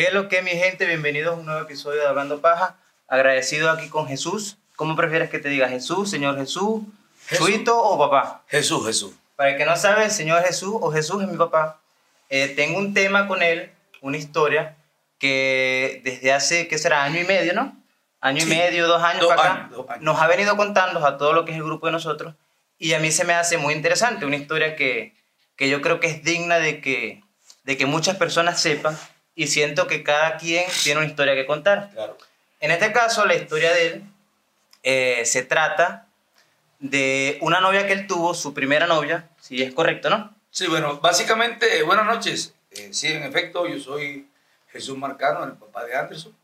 ¿Qué es lo que, mi gente? Bienvenidos a un nuevo episodio de Hablando Paja. Agradecido aquí con Jesús. ¿Cómo prefieres que te diga Jesús, Señor Jesús, Jesús. Chuito o papá? Jesús, Jesús. Para el que no sabe, el Señor Jesús o Jesús es mi papá. Eh, tengo un tema con él, una historia que desde hace, ¿qué será? Año y medio, ¿no? Año Sí. y medio, dos años Dos para acá, años, dos años. nos ha venido contando a todo lo que es el grupo de nosotros y a mí se me hace muy interesante, una historia que, que yo creo que es digna de que, de que muchas personas sepan y siento que cada quien tiene una historia que contar. Claro. En este caso, la historia de él eh, se trata de una novia que él tuvo, su primera novia, si es correcto, ¿no? Sí, bueno, básicamente, buenas noches. Eh, sí, en efecto, yo soy Jesús Marcano, el papá de Anderson.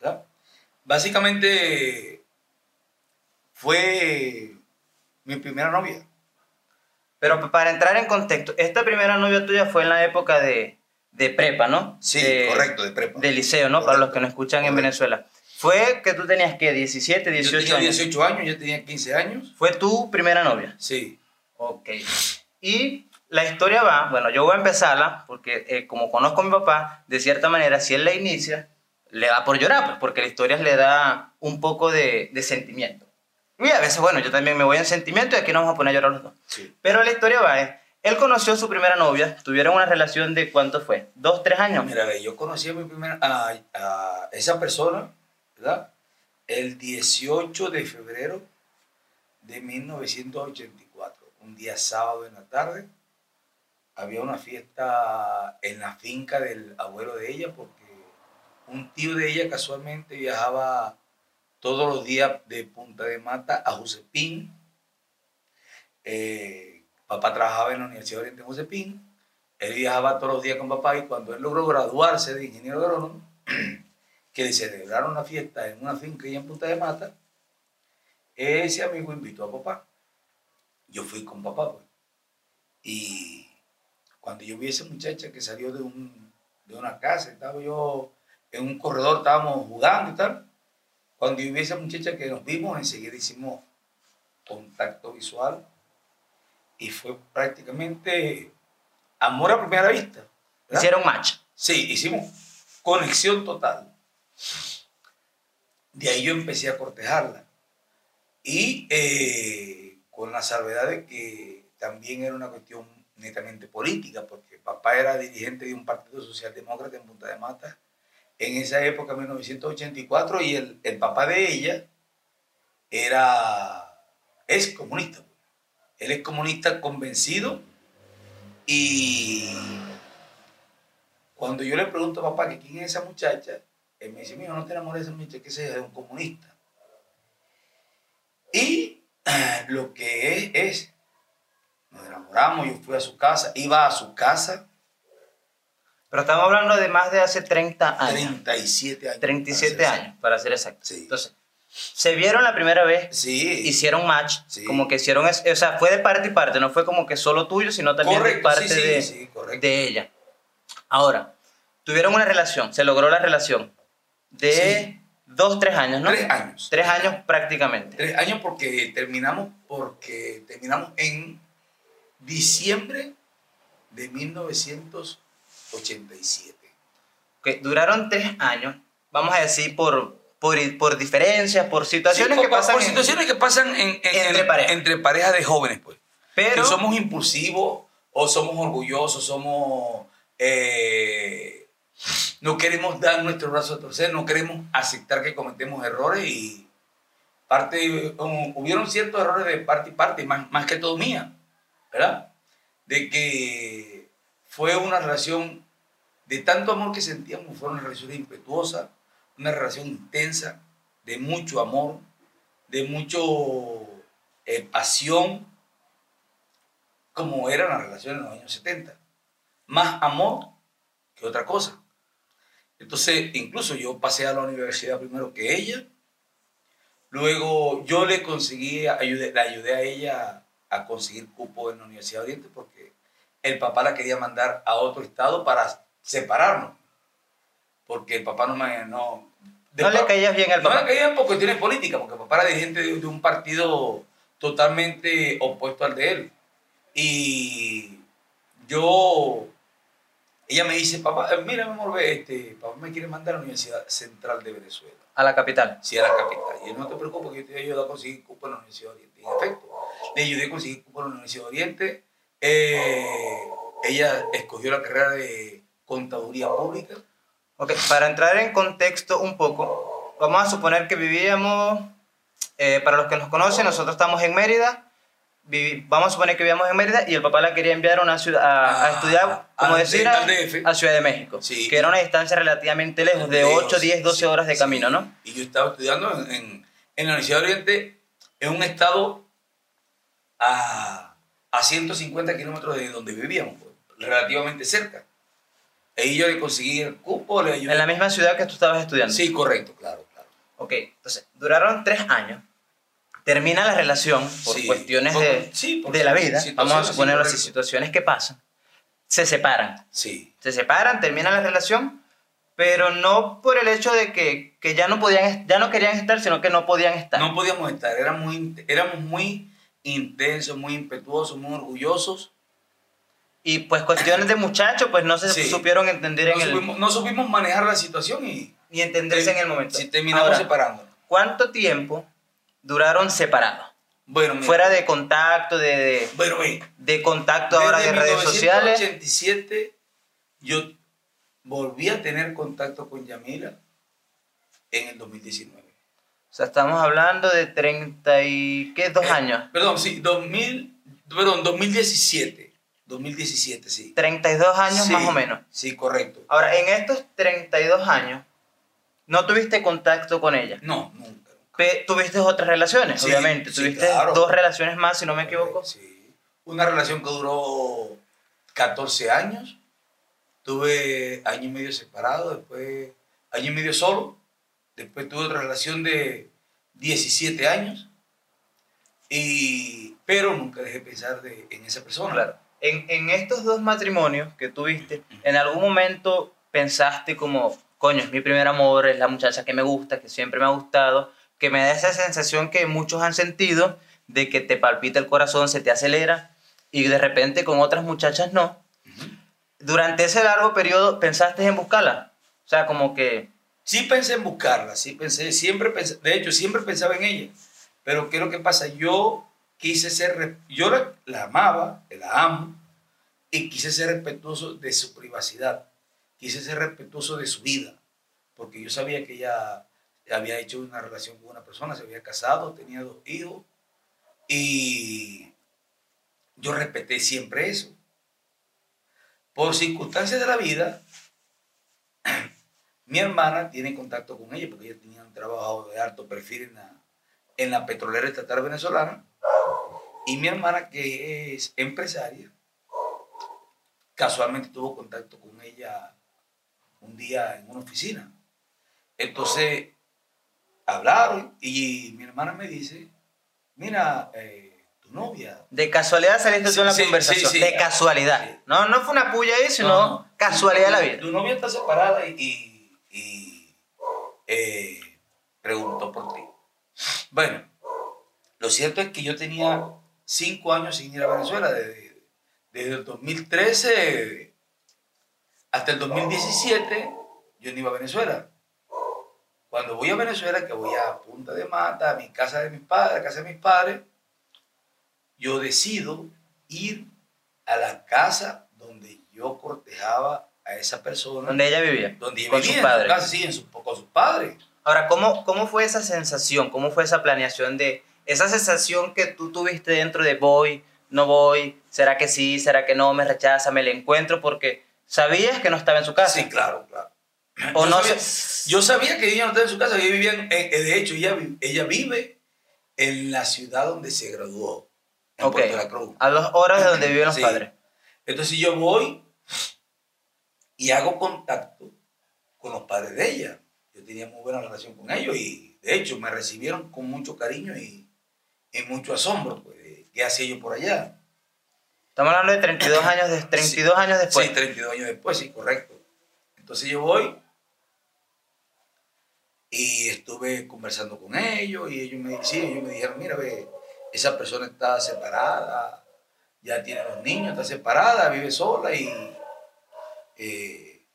¿verdad? Básicamente fue mi primera novia. Pero pa- para entrar en contexto, esta primera novia tuya fue en la época de, de prepa, ¿no? Sí, De- correcto, de prepa. De liceo, ¿no? Para los Correcto, que no escuchan en correcto. Venezuela. Fue que tú tenías, ¿qué? 17, Yo 18 tenía años. 18 años, yo tenía 15 años. Fue tu primera novia. Sí. Ok. Y la historia va, bueno, yo voy a empezarla porque eh, como conozco a mi papá, de cierta manera, si él la inicia, le da por llorar, pues, porque la historia le da un poco de, de sentimiento. Y a veces, bueno, yo también me voy en sentimiento y aquí nos vamos a poner a llorar los dos. sí. Pero la historia va, es, él conoció a su primera novia, tuvieron una relación de cuánto fue, dos, tres años. Mira, yo conocí a mi primera, a, a esa persona, ¿verdad? El 18 de febrero de 1984, un día sábado en la tarde. Había una fiesta en la finca del abuelo de ella porque un tío de ella casualmente viajaba todos los días de Punta de Mata a Josepín. Eh, papá trabajaba en la Universidad Oriente de Josepín. Él viajaba todos los días con papá y cuando él logró graduarse de ingeniero agrónomo, que le celebraron la fiesta en una finca allá en Punta de Mata, ese amigo invitó a papá. Yo fui con papá, pues. Y cuando yo vi a esa muchacha que salió de, un, de una casa, estaba yo en un corredor, estábamos jugando y tal. Cuando yo vi a esa muchacha que nos vimos, enseguida hicimos contacto visual y fue prácticamente amor a primera vista. ¿verdad? Hicieron match. Sí, hicimos conexión total. De ahí yo empecé a cortejarla. Y eh, con la salvedad de que también era una cuestión netamente política, porque papá era dirigente de un partido socialdemócrata en Punta de Mata en esa época, 1984, y el, el papá de ella era, es comunista. Él es comunista convencido y cuando yo le pregunto a papá que quién es esa muchacha, él me dice, mira, no te enamores de esa muchacha, que esa es de un comunista. Y lo que es, es, nos enamoramos, yo fui a su casa, iba a su casa, Pero estamos hablando de más de hace 30 años. 37 años. 37 para ser años, para ser exacto. Sí. Entonces, se vieron la primera vez. Sí. hicieron match, Sí. como que hicieron, o sea, fue de parte y parte, no fue como que solo tuyo, sino también de Correcto, parte sí, de, sí, correcto. de ella. Ahora, tuvieron una relación, se logró la relación de dos, tres años, ¿no? Tres años. Tres años prácticamente. Tres años porque terminamos, porque terminamos en diciembre de 1987. Que duraron tres años, vamos a decir, por, por, por diferencias, por situaciones Sí, que por- pasan. por en- situaciones que pasan en, en- Entre en- parejas. entre parejas de jóvenes, pues. pero, Que somos impulsivos o somos orgullosos, somos... eh, no queremos dar nuestro brazo a torcer, no queremos aceptar que cometemos errores y parte, um, hubieron ciertos errores de parte y parte, más, más que todo mía, ¿verdad? De que fue una relación de tanto amor que sentíamos, fue una relación impetuosa, una relación intensa, de mucho amor, de mucho eh, pasión, como eran las relaciones en los años 70. Más amor que otra cosa. Entonces, incluso yo pasé a la universidad primero que ella. Luego yo le conseguí, ayudé, ayudé a ella a conseguir cupo en la Universidad de Oriente porque el papá la quería mandar a otro estado para separarnos. Porque el papá no me... No, no le caías bien al no papá. me caía por cuestiones políticas, porque papá era dirigente de, de un partido totalmente opuesto al de él. Y yo ella me dice, papá, eh, mira, mi amor, ve, este, papá me quiere mandar a la Universidad Central de Venezuela. A la capital. Sí, a la capital. Y él, no te preocupes, que yo te voy a ayudar a conseguir cupo en la Universidad de Oriente. Y en efecto, le ayudé a conseguir cupo en la Universidad de Oriente. Eh, ella escogió la carrera de contaduría pública. Ok, para entrar en contexto un poco, vamos a suponer que vivíamos, eh, para los que nos conocen, nosotros estamos en Mérida, vamos a suponer que vivíamos en Mérida y el papá la quería enviar a una ciudad, a, a Ah, estudiar, como decir, a, DF. a Ciudad de México, Sí. que era una distancia relativamente lejos, de 8, 10, 12 Sí, horas de sí. camino, ¿no? Y yo estaba estudiando en, en- en la Universidad de Oriente, en un estado a, a 150 kilómetros de donde vivíamos, pues, relativamente cerca. Ahí yo le conseguí el cupo, le ayudé. En la misma ciudad que tú estabas estudiando. Sí, correcto, claro, claro. Ok, entonces, duraron tres años. Termina la relación por Sí, cuestiones por- de, sí, por de la vida. Vamos a sí, suponerlo así, situaciones que pasan. Se separan. Sí, Se separan, termina la relación, pero no por el hecho de que, que ya, no podían, ya no querían estar, sino que no podían estar. no podíamos estar, éramos muy, éramos muy intensos, muy impetuosos, muy orgullosos. Y pues cuestiones de muchachos, pues no se Sí. supieron entender No en el, supimos, no supimos manejar la situación y ni entenderse en el momento. Sí, terminamos separándonos. ¿Cuánto tiempo duraron separados? Bueno, mira, Fuera de contacto, de, de, bueno, ve, de contacto ahora de Desde redes sociales. 1987 yo volví a tener contacto con Yamila en el 2019. O sea, estamos hablando de 30 y... ¿Qué? Dos Eh, años. Perdón, sí, 2000, perdón, 2017. 2017, sí. 32 años Sí, más o menos. Sí, correcto. Ahora, en estos 32 años, no tuviste contacto con ella. No, nunca. Pe- tuviste otras relaciones, Sí, obviamente. tuviste claro. dos relaciones más, si no me equivoco. Sí. Una relación que duró 14 años. Tuve año y medio separado, después año y medio solo. Después tuve otra relación de 17 años. Y, pero nunca dejé pensar de, en esa persona. Claro. En, en estos dos matrimonios que tuviste, ¿en algún momento pensaste como, coño, es mi primer amor, es la muchacha que me gusta, que siempre me ha gustado, que me da esa sensación que muchos han sentido de que te palpita el corazón, se te acelera y de repente con otras muchachas no? Durante ese largo periodo pensaste en buscarla. O sea, como que Sí pensé en buscarla, sí pensé, siempre pensé, de hecho, siempre pensaba en ella. Pero ¿qué es lo que pasa? Yo quise ser, yo la, la amaba, la amo, y quise ser respetuoso de su privacidad, quise ser respetuoso de su vida, porque yo sabía que ella había hecho una relación con una persona, se había casado, tenía dos hijos, y yo respeté siempre eso. Por circunstancias de la vida, mi hermana tiene contacto con ella porque ella tenía un trabajo de alto perfil en la, en la petrolera estatal venezolana. Y mi hermana, que es empresaria, casualmente tuvo contacto con ella un día en una oficina. Entonces, hablaron y mi hermana me dice, mira, eh, tu novia. de casualidad saliste tú en la Sí, sí, conversación. sí, sí. de casualidad. Sí. No, no fue una puya ahí, sino No, casualidad de la vida. Tu novia está separada y, y- y, eh, preguntó por ti. Bueno, lo cierto es que yo tenía cinco años sin ir a Venezuela, desde, desde el 2013 hasta el 2017, yo no iba a Venezuela. Cuando voy a Venezuela, que voy a Punta de Mata, a mi casa de mis padres, a casa de mis padres, yo decido ir a la casa donde yo cortejaba a esa persona, Donde ella vivía. donde ella con vivía, sus en su padres. casa, sí, en su- con sus padres. Ahora, ¿cómo, ¿cómo fue esa sensación? ¿Cómo fue esa planeación de esa sensación que tú tuviste dentro de voy, no voy, será que sí, será que no, me rechaza, me le encuentro? Porque sabías que no estaba en su casa. Sí, claro, claro. O yo, no sabía, yo sabía que ella no estaba en su casa, ella vivía en- eh, de hecho, ella, ella vive en la ciudad donde se graduó, en. Puerto La Cruz. A dos horas de donde viven los Sí. padres. Entonces yo voy y hago contacto con los padres de ella. Yo tenía muy buena relación con ellos y de hecho me recibieron con mucho cariño y, y mucho asombro. Pues, ¿Qué hacía yo por allá? Estamos hablando de 32 años, de, 32 años después. Sí, 32 años después, sí, correcto. Entonces yo voy y estuve conversando con ellos y ellos me, sí, ellos me dijeron, mira, ve, esa persona está separada, ya tiene dos niños, está separada, vive sola y Eh,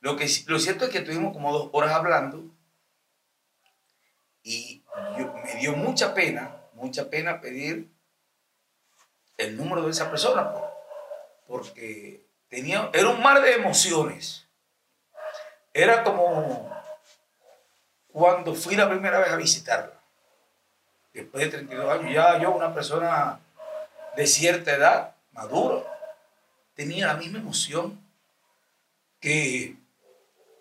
lo, que, lo cierto es que estuvimos como dos horas hablando y me dio mucha pena, mucha pena pedir el número de esa persona, porque tenía, era un mar de emociones. Era como cuando fui la primera vez a visitarla. Después de 32 años, ya yo, una persona de cierta edad, maduro, tenía la misma emoción que...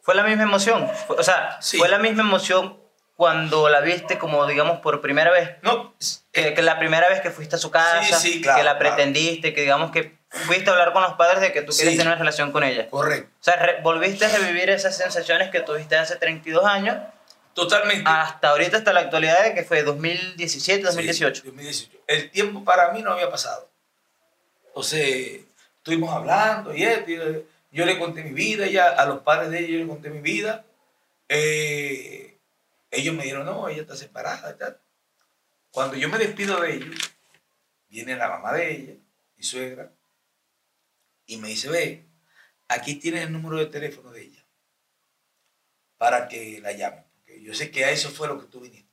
Fue la misma emoción, o sea, fue la misma emoción cuando la viste como, digamos, por primera vez. No, que, que la primera vez que fuiste a su casa, que la pretendiste, que digamos que fuiste a hablar con los padres de que tú querías tener una relación con ella. Correcto. O sea, volviste a revivir esas sensaciones que tuviste hace 32 años. Totalmente. Hasta ahorita, hasta la actualidad, de que fue 2017, 2018. 2018. El tiempo para mí no había pasado. Entonces, estuvimos hablando y esto, yo le conté mi vida, ya a los padres de ella yo le conté mi vida. Eh, ellos me dijeron, no, ella está separada. Cuando yo me despido de ellos, viene la mamá de ella, mi suegra, y me dice, ve, aquí tienes el número de teléfono de ella para que la llame. Porque yo sé que a eso fue lo que tú viniste.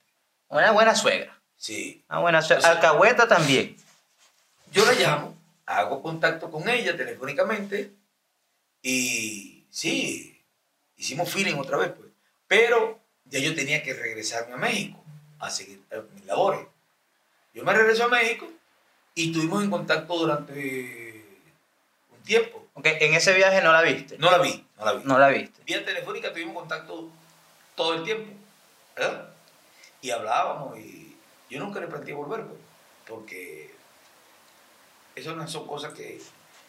Una buena suegra. Sí. Una buena suegra. Alcahueta también. Yo la llamo, hago contacto con ella telefónicamente y sí, hicimos feeling otra vez, pues. Pero ya yo tenía que regresarme a México a seguir eh, mis labores. Yo me regreso a México y estuvimos en contacto durante tiempo. Ok, en ese viaje no la viste. No la vi, no la vi. No la viste. Vía telefónica tuvimos contacto todo el tiempo, ¿verdad? Y hablábamos y yo nunca le planteé volver, pues, porque eso no son cosas que,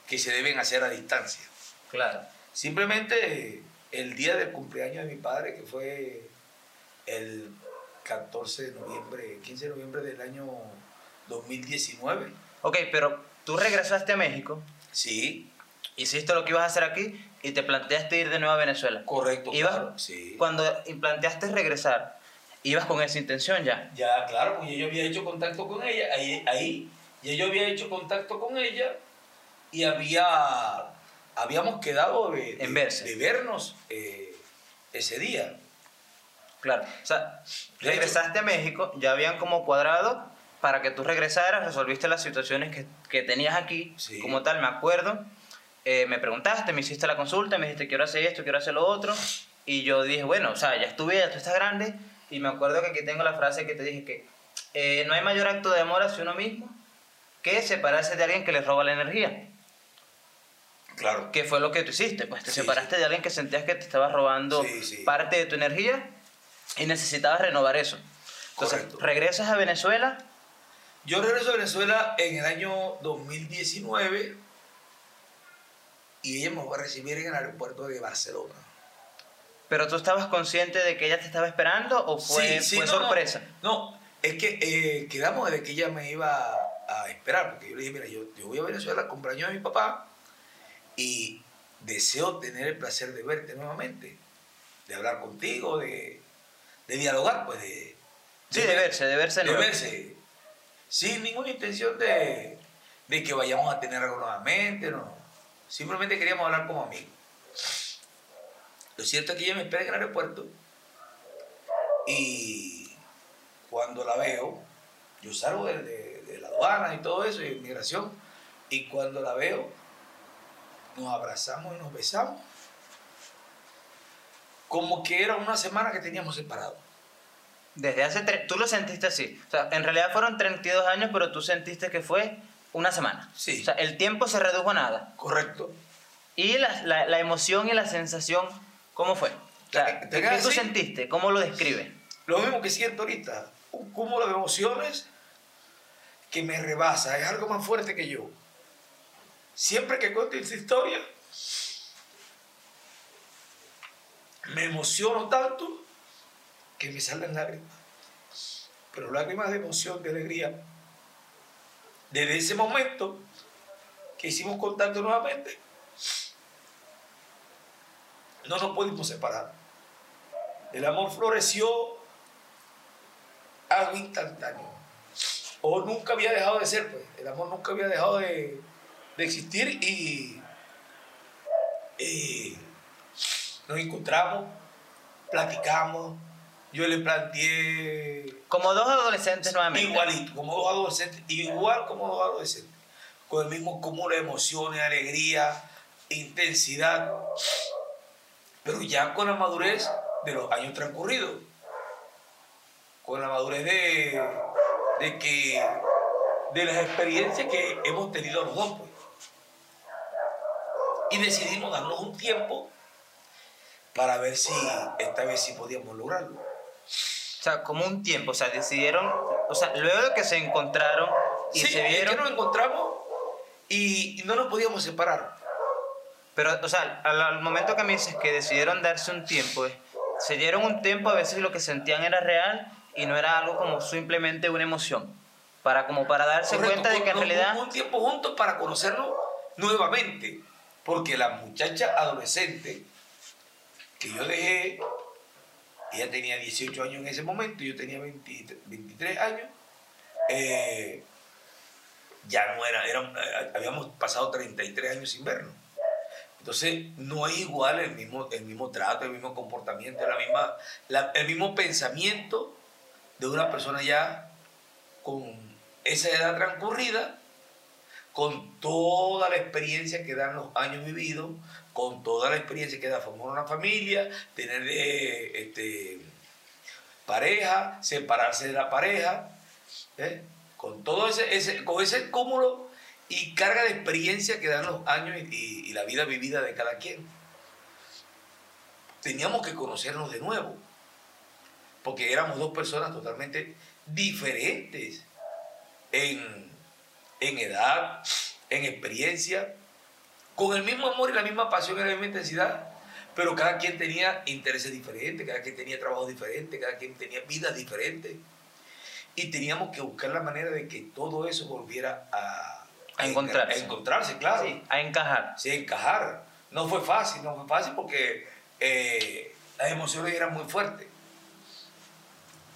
que se deben hacer a distancia. Claro. Simplemente el día del cumpleaños de mi padre, que fue el 14 de noviembre, 15 de noviembre del año 2019. Ok, pero tú regresaste a México Sí. Hiciste lo que ibas a hacer aquí y te planteaste ir de nuevo a Venezuela. Correcto, claro, sí. Cuando planteaste regresar, ibas con esa intención ya. Ya, claro, porque yo había hecho contacto con ella, ahí, ahí ya yo había hecho contacto con ella y había, habíamos quedado de, en verse. de vernos eh, ese día. Claro, o sea, regresaste a México, ya habían como cuadrado para que tú regresaras, resolviste las situaciones que, que tenías aquí, como tal, me acuerdo. Eh, me preguntaste, me hiciste la consulta, me dijiste quiero hacer esto, quiero hacer lo otro. Y yo dije, bueno, o sea, ya estuve, ya tú estás grande. Y me acuerdo que aquí tengo la frase que te dije que eh, no hay mayor acto de amor hacia uno mismo que separarse de alguien que le roba la energía. Claro. ¿Qué fue lo que tú hiciste? Pues te separaste de alguien que sentías que te estaba robando parte de tu energía y necesitabas renovar eso. Entonces, regresas a Venezuela yo regreso a Venezuela en el año 2019 y ella me va a recibir en el aeropuerto de Barcelona. ¿Pero tú estabas consciente de que ella te estaba esperando o fue, sorpresa? No, es que eh, quedamos de que ella me iba a esperar, porque yo le dije, mira, yo, voy a Venezuela a cumpleaños de mi papá y deseo tener el placer de verte nuevamente, de hablar contigo, de, dialogar, pues de... Sí, de, verse, de verse. De verse sin ninguna intención de, que vayamos a tener algo nuevamente, no. Simplemente queríamos hablar como amigos. Lo cierto es que ella me espera en el aeropuerto y cuando la veo, yo salgo de, de la aduana y todo eso, y inmigración, y cuando la veo, nos abrazamos y nos besamos, como que era una semana que teníamos separados. Desde hace... Tú lo sentiste así. O sea, en realidad fueron 32 años, pero tú sentiste que fue una semana. Sí. O sea, el tiempo se redujo a nada. Correcto. ¿Y la, la, emoción y la sensación, cómo fue? O sea, ¿Qué tú sentiste? ¿Cómo lo describes? Lo mismo que siento ahorita. Un cúmulo de emociones que me rebasa. Es algo más fuerte que yo. Siempre que cuento esta historia, me emociono tanto que me salen lágrimas, pero lágrimas de emoción, de alegría. Desde ese momento que hicimos contacto nuevamente, no nos pudimos separar. El amor floreció algo instantáneo. O nunca había dejado de ser, pues. El amor nunca había dejado de, de existir y eh, nos encontramos, platicamos, yo le planteé... Como dos adolescentes nuevamente. Igualito, como dos adolescentes, igual como dos adolescentes, con el mismo cúmulo de emociones, alegría, intensidad, pero ya con la madurez de los años transcurridos, con la madurez de, de que de las experiencias que hemos tenido los dos. Pues. Y decidimos darnos un tiempo para ver si esta vez sí podíamos lograrlo. O sea, como un tiempo, o sea, decidieron, o sea, luego de que se encontraron y sí, se vieron... Es que nos encontramos y, no nos podíamos separar. Pero, o sea, al, al, momento que me dices que decidieron darse un tiempo, se dieron un tiempo, a veces lo que sentían era real y no era algo como simplemente una emoción. Para, como para darse Correcto, cuenta de que en realidad... Un tiempo juntos para conocernos nuevamente. Porque la muchacha adolescente que yo dejé, ella tenía 18 años en ese momento, yo tenía 20, 23 años, eh, ya no era, era, habíamos pasado 33 años sin vernos. Entonces, no es igual el mismo, el mismo trato, el mismo comportamiento, la misma, la, el mismo pensamiento de una persona ya con esa edad transcurrida, con toda la experiencia que dan los años vividos, con toda la experiencia que da formar una familia, tener de, este, pareja, separarse de la pareja, ¿eh? con todo ese, ese, con ese cúmulo y carga de experiencia que dan los años y, y, la vida vivida de cada quien. Teníamos que conocernos de nuevo, porque éramos dos personas totalmente diferentes en, en edad, en experiencia, con el mismo amor y la misma pasión y la misma intensidad, pero cada quien tenía intereses diferentes, cada quien tenía trabajos diferentes, cada quien tenía vidas diferentes. Y teníamos que buscar la manera de que todo eso volviera a, a encontrarse. A encontrarse, claro. Sí, a encajar. Sí, encajar. No fue fácil, no fue fácil porque eh, las emociones eran muy fuertes.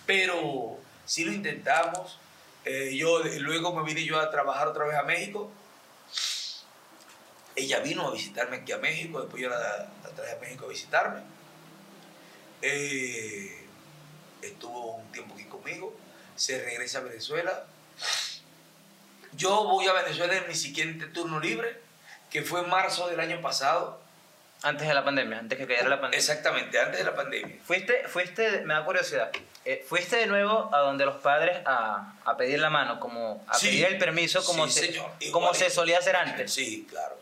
Pero sí lo intentamos. Eh, yo luego me vine yo a trabajar otra vez a México. Ella vino a visitarme aquí a México, después yo la, traje a México a visitarme. Eh, estuvo un tiempo aquí conmigo, se regresa a Venezuela. Yo voy a Venezuela en mi siguiente turno libre, que fue en marzo del año pasado. Antes de la pandemia, antes que cayera la pandemia. Exactamente, antes de la pandemia. Fuiste, fuiste me da curiosidad, eh, fuiste de nuevo a donde los padres a, a pedir la mano, como a Sí, pedir el permiso, como, sí, se, señor, como se solía hacer antes. Sí, claro.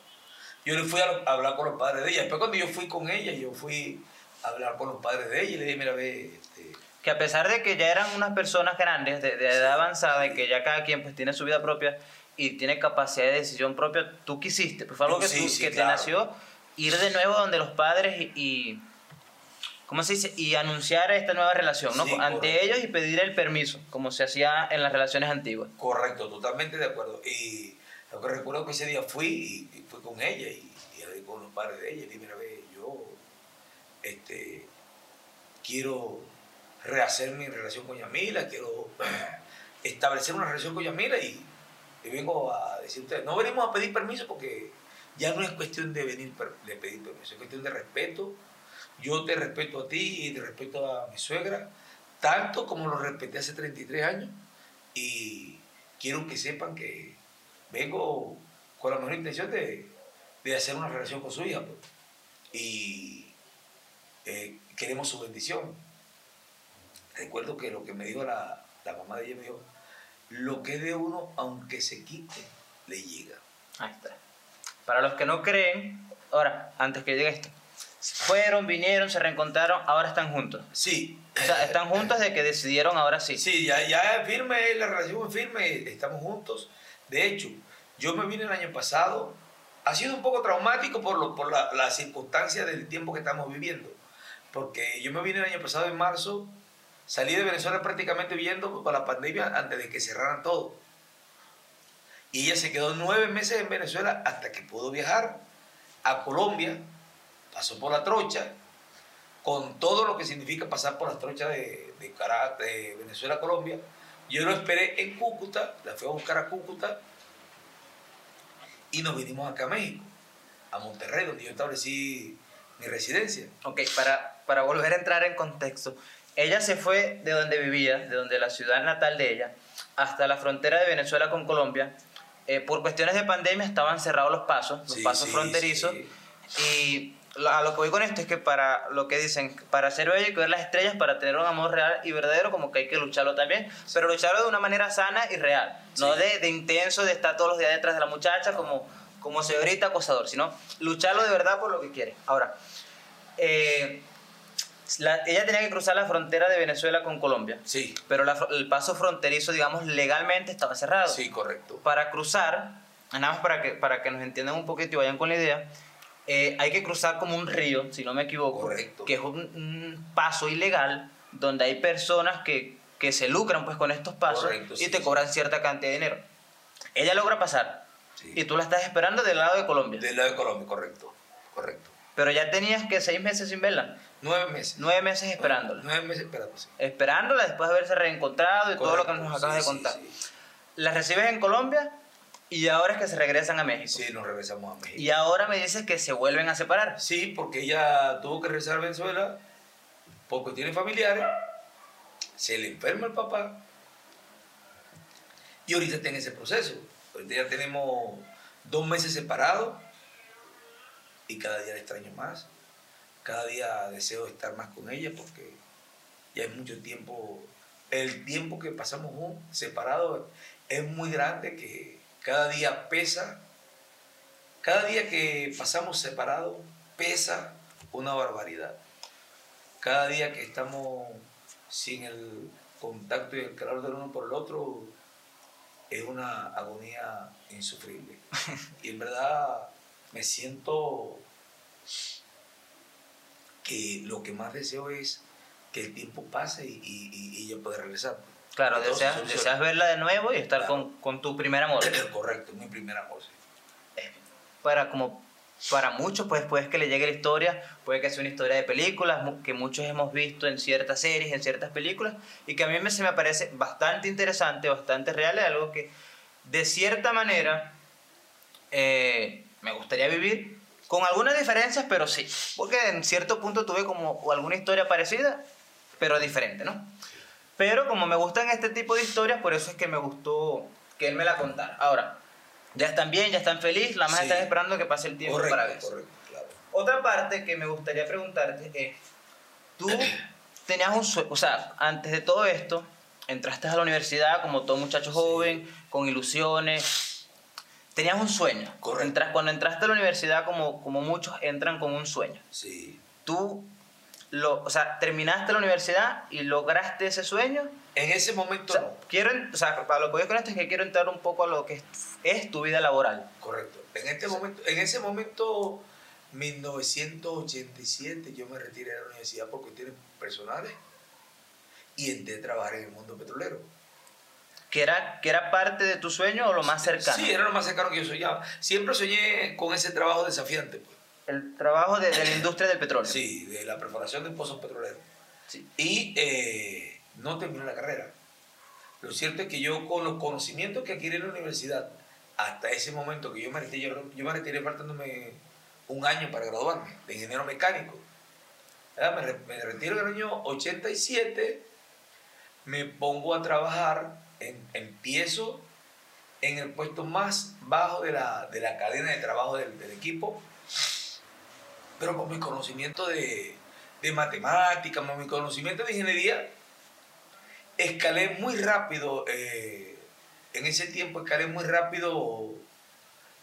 Yo le fui a, a hablar con los padres de ella. Después cuando yo fui con ella, yo fui a hablar con los padres de ella y le dije, mira, ve, este, Que a pesar de que ya eran unas personas grandes, de, de edad avanzada, y que ya cada quien pues tiene su vida propia y tiene capacidad de decisión propia, tú quisiste, pues fue algo que, tú- que claro. te nació, ir de nuevo donde los padres y, y- ¿cómo se dice? Y anunciar esta nueva relación, ¿no? Sí, Ante correcto. ellos y pedir el permiso, como se hacía en las relaciones antiguas. correcto, totalmente de acuerdo. Y lo que recuerdo que ese día fui y, y fui con ella y, y hablé con los padres de ella y dije, mira, ve, yo este, quiero rehacer mi relación con Yamila, quiero establecer una relación con Yamila y, y vengo a decir ustedes, no venimos a pedir permiso porque ya no es cuestión de venir de pedir permiso, es cuestión de respeto. Yo te respeto a ti y te respeto a mi suegra, tanto como lo respeté hace 33 años y quiero que sepan que vengo con la mejor intención de, de hacer una relación con su hija pues. y eh, queremos su bendición. Recuerdo que lo que me dijo la, la mamá de ella me dijo, lo que de uno, aunque se quite, le llega. Ahí está. Para los que no creen, ahora, antes que llegue esto, fueron, vinieron, se reencontraron, ahora están juntos. Sí. O sea, están juntos de que decidieron ahora sí. Sí, ya, ya es firme, la relación es firme, estamos juntos. De hecho, yo me vine el año pasado, ha sido un poco traumático por, lo, por la, la circunstancia del tiempo que estamos viviendo. Porque yo me vine el año pasado en marzo, salí de Venezuela prácticamente viendo por la pandemia antes de que cerraran todo. Y ella se quedó nueve meses en Venezuela hasta que pudo viajar a Colombia, pasó por la trocha, con todo lo que significa pasar por de, Cara- de Venezuela a Colombia. Yo lo esperé en Cúcuta, la fui a buscar a Cúcuta y nos vinimos acá a México. a Monterrey, donde yo establecí mi residencia. Ok, para, para volver a entrar en contexto, ella se fue de donde vivía, de donde la ciudad natal de ella, hasta la frontera de Venezuela con Colombia. Eh, por cuestiones de pandemia estaban cerrados los pasos, los Sí, pasos sí, fronterizos. sí. Y a lo que voy con esto es que para lo que dicen, para ser bello hay que ver las estrellas, para tener un amor real y verdadero, como que hay que lucharlo también, pero lucharlo de una manera sana y real, no de, de intenso, de estar todos los días detrás de la muchacha como, como señorita acosador, sino lucharlo de verdad por lo que quiere. Ahora, eh, la- ella tenía que cruzar la frontera de Venezuela con Colombia, Sí, pero la el paso fronterizo, digamos, legalmente estaba cerrado sí, correcto. para cruzar, nada más para que, para que nos entiendan un poquito y vayan con la idea, eh, hay que cruzar como un río, si no me equivoco, Correcto. que es un, un paso ilegal donde hay personas que, que se lucran pues con estos pasos Correcto, y sí, te sí. cobran cierta cantidad de dinero. Ella logra pasar Sí. y tú la estás esperando del lado de Colombia, Del lado de Colombia, correcto. Correcto. pero ya tenías que seis meses sin verla, Nueve meses. nueve meses esperándola, Nueve meses esperando, sí. esperándola después de haberse reencontrado y todo lo que nos acabas sí, de contar. Sí, La recibes en Colombia y ahora es que se regresan a México. Sí, nos regresamos a México. Y ahora me dices que se vuelven a separar. Sí, porque ella tuvo que regresar a Venezuela por cuestiones familiares. Se le enferma el papá. Y ahorita está en ese proceso. Ahorita ya tenemos dos meses separados. Y cada día la extraño más. Cada día deseo estar más con ella porque ya es mucho tiempo. El tiempo que pasamos separados es muy grande que cada día pesa cada día que pasamos separados pesa una barbaridad. Cada día que estamos sin el contacto y el calor del uno por el otro es una agonía insufrible. Y en verdad me siento que lo que más deseo es que el tiempo pase y, y, y- y ella pueda regresar. Claro, deseas, deseas verla de nuevo y estar Claro. con, con tu primer amor. Correcto, mi primer amor. sí. Para como para muchos, pues puede que le llegue la historia, puede que sea una historia de películas, que muchos hemos visto en ciertas series, en ciertas películas, y que a mí me, se me parece bastante interesante, bastante real, es algo que de cierta manera eh, me gustaría vivir, con algunas diferencias, pero sí, porque en cierto punto tuve como alguna historia parecida, pero diferente, ¿no? Pero como me gustan este tipo de historias, por eso es que me gustó que él me la contara. Ahora, ya están bien, ya están felices, la más Sí. están esperando que pase el tiempo Correcto, para verse. correcto, claro. Otra parte que me gustaría preguntarte es, tú tenías un sueño, o sea, antes de todo esto, entraste a la universidad como todo muchacho joven, con ilusiones, tenías un sueño. Correcto. Entras- cuando entraste a la universidad, como, como muchos entran con un sueño. Sí. Tú, lo, o sea, terminaste la universidad y lograste ese sueño. En ese O momento sea, no. quiero, o sea, para lo que voy con esto es que quiero entrar un poco a lo que es, es tu vida laboral. Correcto. En este momento, en ese momento, 1987, yo me retiré de la universidad por cuestiones personales y entré a trabajar en el mundo petrolero. ¿Que era, ¿Que era parte de tu sueño o lo más cercano? Sí, era lo más cercano que yo soñaba. Siempre soñé con ese trabajo desafiante, pues. El trabajo de, de la industria del petróleo. Sí, de la perforación de pozos petroleros. Sí. Y eh, no terminé la carrera. Lo cierto es que yo, con los conocimientos que adquirí en la universidad, hasta ese momento que yo me retiré, yo, yo me retiré faltándome un año para graduarme de ingeniero mecánico. Me, me retiro en el año 87, me pongo a trabajar, en- empiezo en el puesto más bajo de la, de la cadena de trabajo del, del equipo, pero con mi conocimiento de, de matemáticas, con mi conocimiento de ingeniería, escalé muy rápido, eh, en ese tiempo escalé muy rápido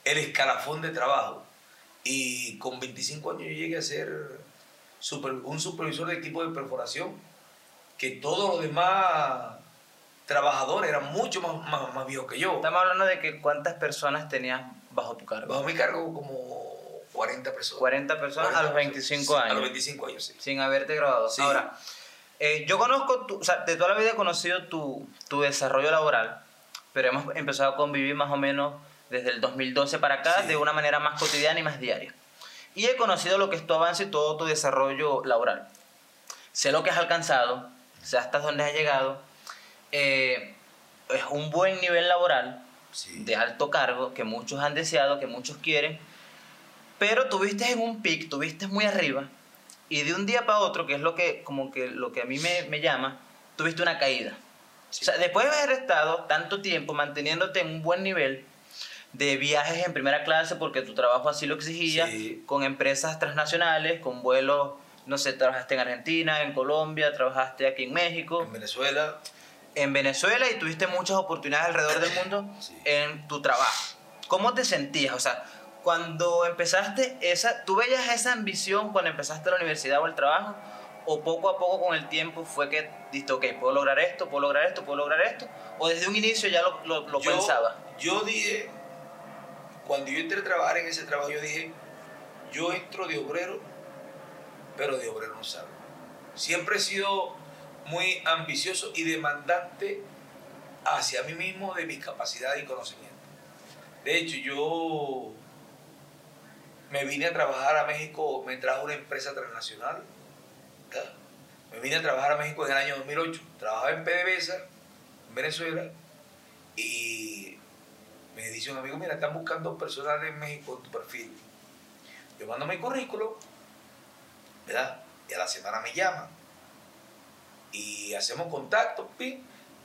el escalafón de trabajo. Y con 25 años yo llegué a ser super- un supervisor de equipo de perforación, que todos los demás trabajadores eran mucho más, más, más viejos que yo. Estamos hablando de que cuántas personas tenías bajo tu cargo. Bajo mi cargo como 40 personas. 40 personas 40 a los 25 sí, años. A los 25 años, sí. Sin haberte graduado. Sí. Ahora, eh, yo conozco, tu, o sea, de toda la vida he conocido tu, tu desarrollo laboral, pero hemos empezado a convivir más o menos desde el 2012 para acá Sí. de una manera más cotidiana y más diaria. Y he conocido lo que es tu avance y todo tu desarrollo laboral. Sé lo que has alcanzado, sé hasta dónde has llegado. Eh, es un buen nivel laboral, Sí. de alto cargo que muchos han deseado, que muchos quieren. Pero tuviste en un pic, tuviste muy arriba y de un día para otro, que es lo que, como que, lo que a mí me, me llama, tuviste una caída. O sea, después de haber estado tanto tiempo manteniéndote en un buen nivel de viajes en primera clase porque tu trabajo así lo exigía, Sí. con empresas transnacionales, con vuelos, no sé, trabajaste en Argentina, en Colombia, trabajaste aquí en México En Venezuela, en Venezuela y tuviste muchas oportunidades alrededor del mundo Sí. en tu trabajo. ¿Cómo te sentías? O sea, cuando empezaste esa, ¿tú veías esa ambición cuando empezaste la universidad o el trabajo? ¿O poco a poco con el tiempo fue que dijiste, ok, puedo lograr esto, puedo lograr esto, puedo lograr esto? ¿O desde un inicio ya lo, lo, lo yo, pensaba? Yo dije, cuando yo entré a trabajar en ese trabajo, yo dije, yo entro de obrero, pero de obrero no salgo. Siempre he sido muy ambicioso y demandante hacia mí mismo de mi capacidad y conocimiento. De hecho, yo me vine a trabajar a México, me trajo una empresa transnacional. Me vine a trabajar a México en el año 2008. Trabajaba en PDVSA, en Venezuela, y me dice un amigo, mira, están buscando personal en México en tu perfil. Yo mando mi currículum, ¿verdad? Y a la semana me llaman. Y hacemos contacto.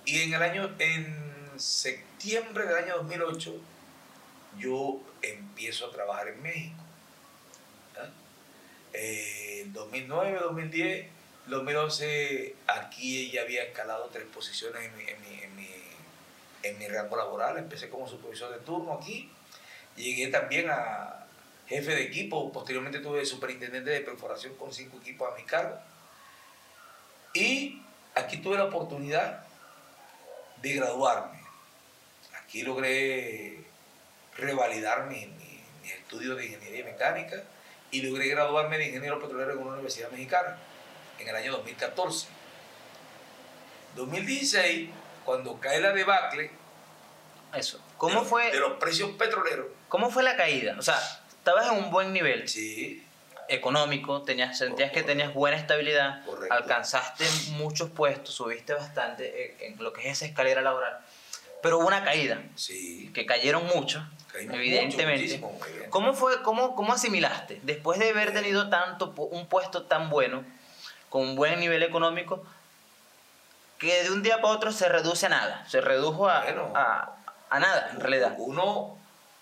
Y en el año, en septiembre del año 2008, yo empiezo a trabajar en México. Eh, en 2009, 2010, 2011, aquí ya había escalado tres posiciones en mi, en mi, en mi, en mi rango laboral. Empecé como supervisor de turno aquí. Llegué también a jefe de equipo. Posteriormente tuve superintendente de perforación con cinco equipos a mi cargo. Y aquí tuve la oportunidad de graduarme. Aquí logré revalidar mi, mi, mi estudio de ingeniería mecánica y logré graduarme de ingeniero petrolero en una universidad mexicana en el año 2014. 2016, cuando cae la debacle Eso. de ¿Cómo los- fue, de los precios petroleros, ¿Cómo fue la caída? O sea, estabas en un buen nivel sí, económico, tenías, sentías que tenías buena estabilidad, Correcto. alcanzaste muchos puestos, subiste bastante en, en lo que es esa escalera laboral, pero hubo una caída, sí, que cayeron mucho, caímos evidentemente. mucho. ¿Cómo fue, cómo, cómo asimilaste? Después de haber tenido tanto, un puesto tan bueno, con un buen nivel económico, que de un día para otro se reduce a nada, se redujo a, Bueno. a, a nada, en realidad. Uno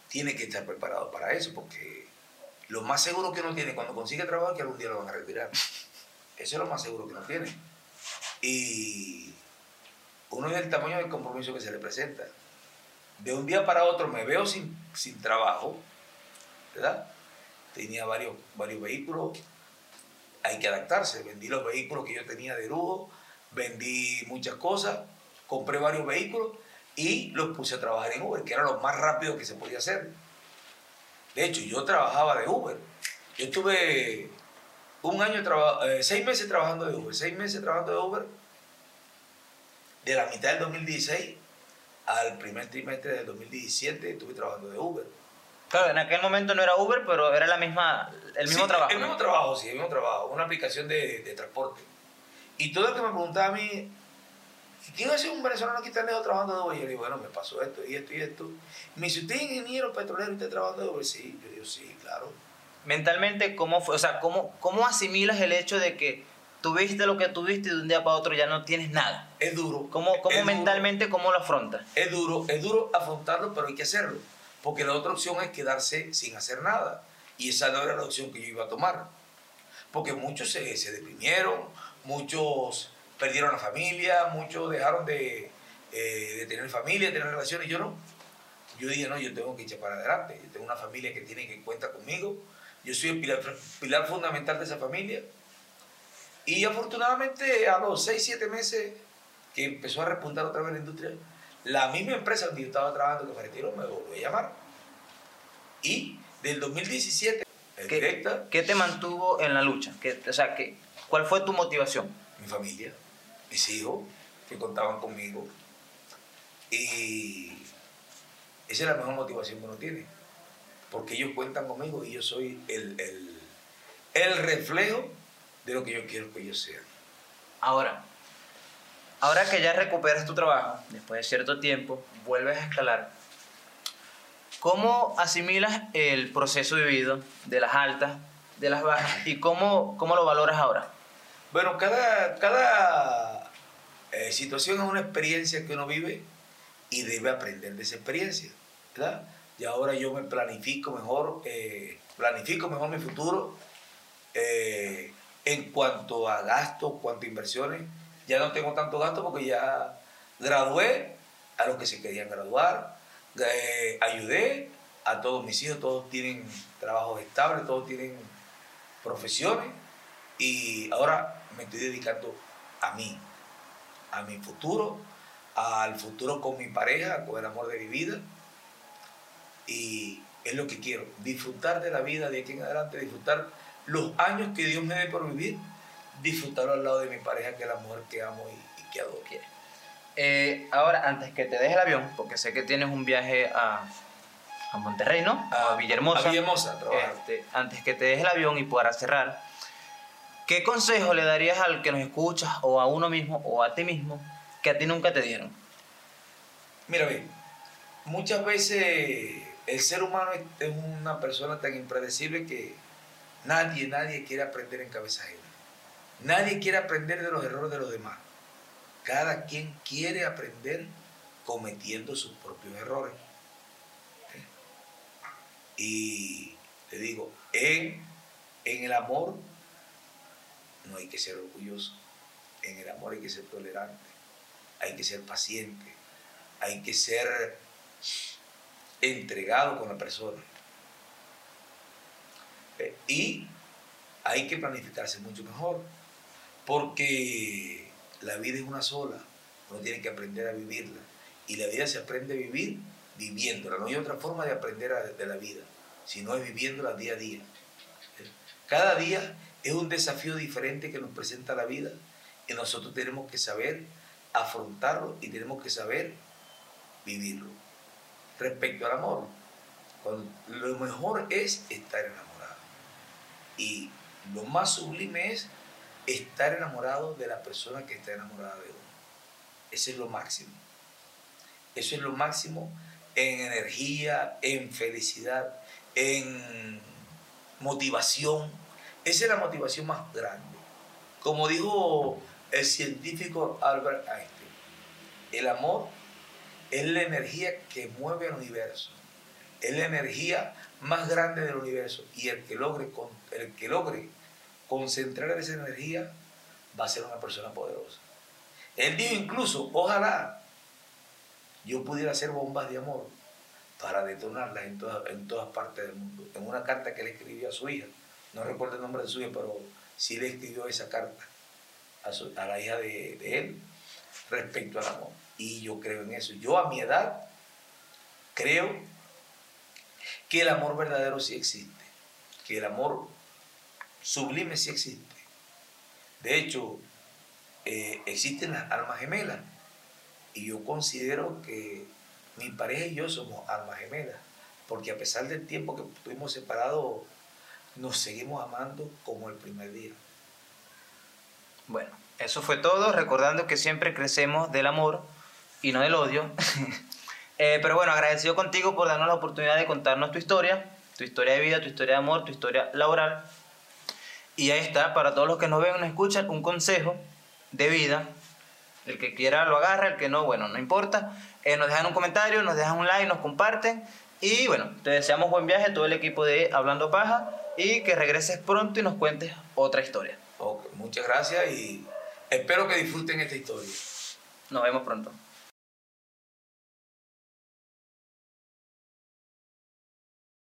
tiene que estar preparado para eso, porque lo más seguro que uno tiene cuando consigue trabajo es que algún día lo van a retirar. Eso es lo más seguro que uno tiene. Y uno es el tamaño del compromiso que se le presenta. De un día para otro me veo sin, sin trabajo, ¿verdad? Tenía varios, varios vehículos, hay que adaptarse. Vendí los vehículos que yo tenía de lujo, vendí muchas cosas, compré varios vehículos y los puse a trabajar en Uber, que era lo más rápido que se podía hacer. De hecho, yo trabajaba de Uber. Yo estuve un año, eh, seis meses trabajando de Uber, seis meses trabajando de Uber, de la mitad del 2016 al primer trimestre del 2017 estuve trabajando de Uber. Claro, en aquel momento no era Uber, pero era la misma, el mismo Sí, trabajo. El mismo trabajo, sí, el mismo trabajo. Una aplicación de, de transporte. Y todo el que me preguntaba a mí, ¿qué iba a hacer un venezolano aquí tan lejos trabajando de Uber? Y yo le digo, bueno, me pasó esto y esto y esto. Me dice, ¿usted es ingeniero petrolero y está trabajando de Uber? Sí, yo digo, sí, claro. Mentalmente, ¿cómo fue? O sea, ¿cómo, ¿cómo asimilas el hecho de que tuviste lo que tuviste y de un día para otro ya no tienes nada? Es duro. ¿Cómo, cómo Es duro. mentalmente, cómo lo afrontas? Es duro, es duro afrontarlo, pero hay que hacerlo. Porque la otra opción es quedarse sin hacer nada. Y esa no era la opción que yo iba a tomar. Porque muchos se, se deprimieron, muchos perdieron la familia, muchos dejaron de, eh, de tener familia, de tener relaciones. Yo no. Yo dije, no, yo tengo que echar para adelante. Yo tengo una familia que tiene que cuenta conmigo. Yo soy el pilar, pilar fundamental de esa familia. Y afortunadamente a los 6, 7 meses que empezó a repuntar otra vez la industria, la misma empresa donde yo estaba trabajando, que me retiró, me volvió a llamar. Y del 2017, en ¿Qué, directa, qué te mantuvo en la lucha? ¿Qué- o sea, ¿qué, ¿cuál fue tu motivación? mi familia, mis hijos, que contaban conmigo. Y esa es la mejor motivación que uno tiene. Porque ellos cuentan conmigo y yo soy el, el, el reflejo de lo que yo quiero que ellos sean. Ahora, ahora que ya recuperas tu trabajo, después de cierto tiempo, vuelves a escalar. ¿Cómo asimilas el proceso vivido de las altas, de las bajas y cómo, cómo lo valoras ahora? Bueno, cada, cada eh, situación es una experiencia que uno vive y debe aprender de esa experiencia, ¿verdad? Y ahora yo me planifico mejor, eh, planifico mejor mi futuro eh, en cuanto a gastos, cuanto a inversiones. Ya no tengo tanto gasto porque ya gradué a los que se querían graduar, eh, ayudé a todos mis hijos, todos tienen trabajos estables, todos tienen profesiones y ahora me estoy dedicando a mí, a mi futuro, al futuro con mi pareja, con el amor de mi vida y es lo que quiero, disfrutar de la vida de aquí en adelante, disfrutar los años que Dios me dé por vivir, disfrutarlo al lado de mi pareja, que es la mujer que amo y, y que adoro. Eh, ahora, antes que te deje el avión, porque sé que tienes un viaje a, a Monterrey, ¿no? A, a Villahermosa. A Villahermosa, a trabajar. Este, antes que te deje el avión y para cerrar, ¿qué consejo le darías al que nos escuchas o a uno mismo o a ti mismo que a ti nunca te dieron? Mira, ve, muchas veces el ser humano es una persona tan impredecible que nadie, nadie quiere aprender en cabeza ajena. Nadie quiere aprender de los errores de los demás. Cada quien quiere aprender cometiendo sus propios errores. Y te digo, en, en el amor no hay que ser orgulloso. En el amor hay que ser tolerante. Hay que ser paciente. Hay que ser entregado con la persona. Eh, Y hay que planificarse mucho mejor. Porque la vida es una sola. Uno tiene que aprender a vivirla. Y la vida se aprende a vivir viviéndola. No hay otra forma de aprender de la vida, sino es viviéndola día a día. Cada día es un desafío diferente que nos presenta la vida y nosotros tenemos que saber afrontarlo y tenemos que saber vivirlo. Respecto al amor, lo mejor es estar enamorado. Y lo más sublime es estar enamorado de la persona que está enamorada de uno. Eso es lo máximo. Eso es lo máximo en energía, en felicidad, en motivación. Esa es la motivación más grande. Como dijo el científico Albert Einstein, el amor es la energía que mueve al universo. Es la energía más grande del universo. Y el que logre, el que logre concentrar esa energía va a ser una persona poderosa. Él dijo incluso, ojalá yo pudiera hacer bombas de amor para detonarlas en todas, en todas partes del mundo. En una carta que le escribió a su hija, no recuerdo el nombre de su hija, pero sí le escribió esa carta a, su- a la hija de, de él respecto al amor. Y yo creo en eso. Yo a mi edad creo que el amor verdadero sí existe, que el amor sublime sí existe. De hecho, eh, existen las almas gemelas y yo considero que mi pareja y yo somos almas gemelas, porque a pesar del tiempo que estuvimos separados, nos seguimos amando como el primer día. Bueno, eso fue todo, recordando que siempre crecemos del amor y no del odio. Eh, pero bueno, agradecido contigo por darnos la oportunidad de contarnos tu historia, tu historia de vida, tu historia de amor, tu historia laboral. Y ahí está, para todos los que nos ven nos escuchan, un consejo de vida. El que quiera lo agarra, el que no, bueno, no importa. Eh, nos dejan un comentario, nos dejan un like, nos comparten. Y bueno, te deseamos buen viaje a todo el equipo de Hablando Paja y que regreses pronto y nos cuentes otra historia. Ok, muchas gracias y espero que disfruten esta historia. Nos vemos pronto.